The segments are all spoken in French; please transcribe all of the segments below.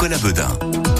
Nicolas Bedin.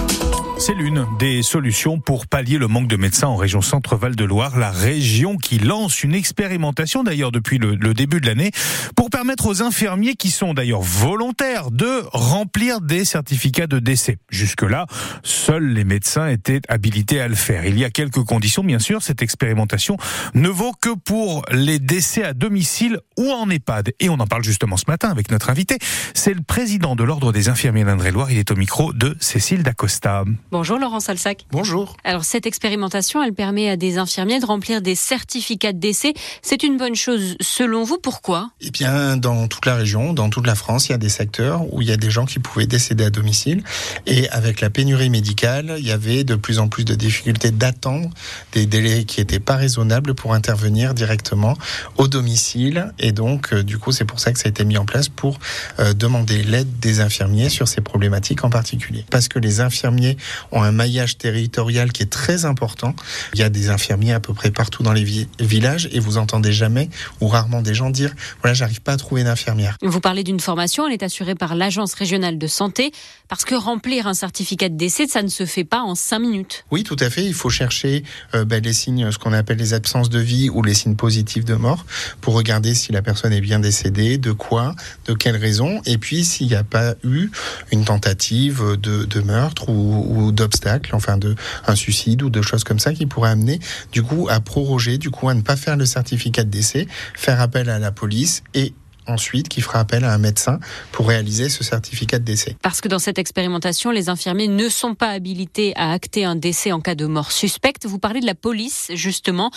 C'est l'une des solutions pour pallier le manque de médecins en région Centre-Val de Loire, la région qui lance une expérimentation d'ailleurs depuis le, début de l'année pour permettre aux infirmiers qui sont d'ailleurs volontaires de remplir des certificats de décès. Jusque-là, seuls les médecins étaient habilités à le faire. Il y a quelques conditions bien sûr, cette expérimentation ne vaut que pour les décès à domicile ou en EHPAD. Et on en parle justement ce matin avec notre invité, c'est le président de l'Ordre des infirmiers d'Indre-et-Loire, il est au micro de Cécile Dacosta. Bonjour Laurent Salsac. Bonjour. Alors cette expérimentation, elle permet à des infirmiers de remplir des certificats de décès. C'est une bonne chose selon vous, pourquoi? Eh bien, dans toute la région, dans toute la France, il y a des secteurs où il y a des gens qui pouvaient décéder à domicile. Et avec la pénurie médicale, il y avait de plus en plus de difficultés d'attendre des délais qui n'étaient pas raisonnables pour intervenir directement au domicile. Et donc, euh, du coup, c'est pour ça que ça a été mis en place pour euh, demander l'aide des infirmiers sur ces problématiques en particulier. Parce que les infirmiers ont un maillage territorial qui est très important. Il y a des infirmiers à peu près partout dans les villages et vous entendez jamais ou rarement des gens dire voilà, j'arrive pas à trouver une infirmière. Vous parlez d'une formation, elle est assurée par l'Agence régionale de santé parce que remplir un certificat de décès, ça ne se fait pas en cinq minutes. Oui, tout à fait. Il faut chercher euh, ben, les signes, ce qu'on appelle les absences de vie ou les signes positifs de mort pour regarder si la personne est bien décédée, de quoi, de quelle raison, et puis s'il n'y a pas eu une tentative de, de meurtre ou, ou d'obstacles, enfin de un suicide ou de choses comme ça qui pourraient amener du coup à proroger, du coup à ne pas faire le certificat de décès, faire appel à la police et ensuite qui fera appel à un médecin pour réaliser ce certificat de décès. Parce que dans cette expérimentation, les infirmiers ne sont pas habilités à acter un décès en cas de mort suspecte. Vous parlez de la police, justement.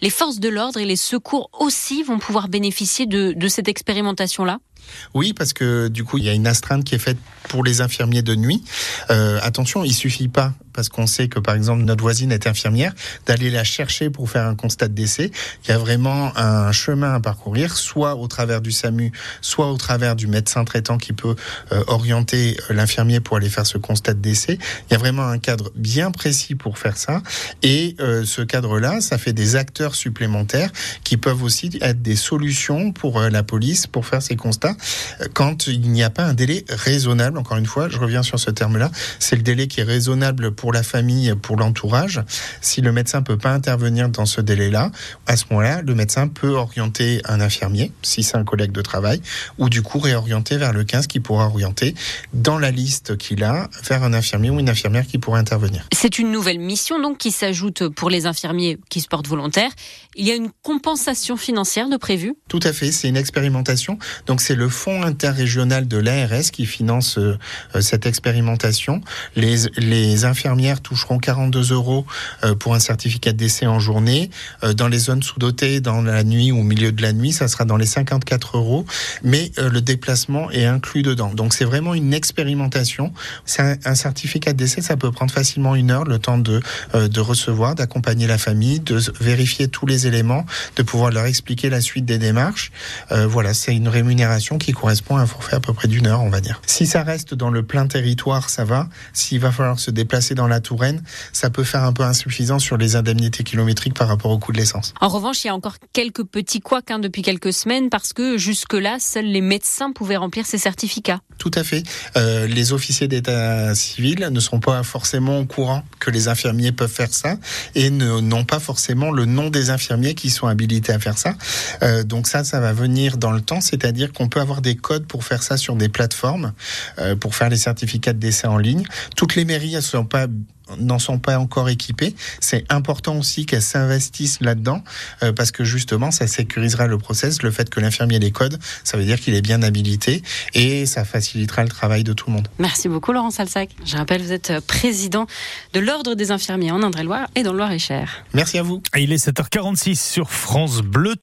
Les forces de l'ordre et les secours aussi vont pouvoir bénéficier de, cette expérimentation-là? Oui, parce que du coup, il y a une astreinte qui est faite pour les infirmiers de nuit. Euh, attention, il suffit pas, parce qu'on sait que par exemple notre voisine est infirmière, d'aller la chercher pour faire un constat de décès. Il y a vraiment un chemin à parcourir, soit au travers du SAMU, soit au travers du médecin traitant qui peut euh, orienter euh, l'infirmier pour aller faire ce constat de décès. Il y a vraiment un cadre bien précis pour faire ça. Et ce cadre-là, ça fait des acteurs supplémentaires qui peuvent aussi être des solutions pour la police pour faire ces constats quand il n'y a pas un délai raisonnable. Encore une fois, je reviens sur ce terme-là. C'est le délai qui est raisonnable pour la famille, pour l'entourage. Si le médecin peut pas intervenir dans ce délai-là, à ce moment-là, le médecin peut orienter un infirmier, si c'est un collègue de travail, ou du coup réorienter vers le 15 qui pourra orienter dans la liste qu'il a vers un infirmier ou une infirmière qui pourra intervenir. C'est une nouvelle mission donc qui s'ajoute pour les infirmiers qui se portent volontaires. Il y a une compensation financière de prévue Tout à fait, c'est une expérimentation. Donc c'est le fonds interrégional de l'ARS qui finance euh, euh, cette expérimentation. Les, infirmières toucheront 42 euros euh, pour un certificat de décès en journée. Dans les zones sous-dotées, dans la nuit ou au milieu de la nuit, ça sera dans les 54 euros. Mais le déplacement est inclus dedans. Donc c'est vraiment une expérimentation. Un, un, certificat de décès, ça peut prendre facilement une heure, le temps de, de recevoir, d'accompagner la famille, de vérifier tous les éléments, de pouvoir leur expliquer la suite des démarches. voilà, c'est une rémunération qui correspond à un forfait à peu près d'une heure, on va dire. Si ça reste dans le plein territoire, ça va. S'il va falloir se déplacer dans la Touraine, ça peut faire un peu insuffisant sur les indemnités kilométriques par rapport au coût de l'essence. En revanche, il y a encore quelques petits couacs hein, depuis quelques semaines parce que jusque-là, seuls les médecins pouvaient remplir ces certificats. Tout à fait. Euh, les officiers d'état civil ne sont pas forcément au courant que les infirmiers peuvent faire ça et n'ont pas forcément le nom des infirmiers qui sont habilités à faire ça. Euh, donc ça, ça va venir dans le temps, c'est-à-dire qu'on peut avoir des codes pour faire ça sur des plateformes, euh, pour faire les certificats de décès en ligne. Toutes les mairies elles sont pas n'en sont pas encore équipées. C'est important aussi qu'elles s'investissent là-dedans euh, parce que justement, ça sécurisera le process. Le fait que l'infirmier ait les codes, ça veut dire qu'il est bien habilité et ça facilitera le travail de tout le monde. Merci beaucoup, Laurent Salsac. Je rappelle, vous êtes président de l'Ordre des infirmiers en Indre-et-Loire et dans le Loir-et-Cher. Merci à vous. Il est 7h46 sur France Bleu.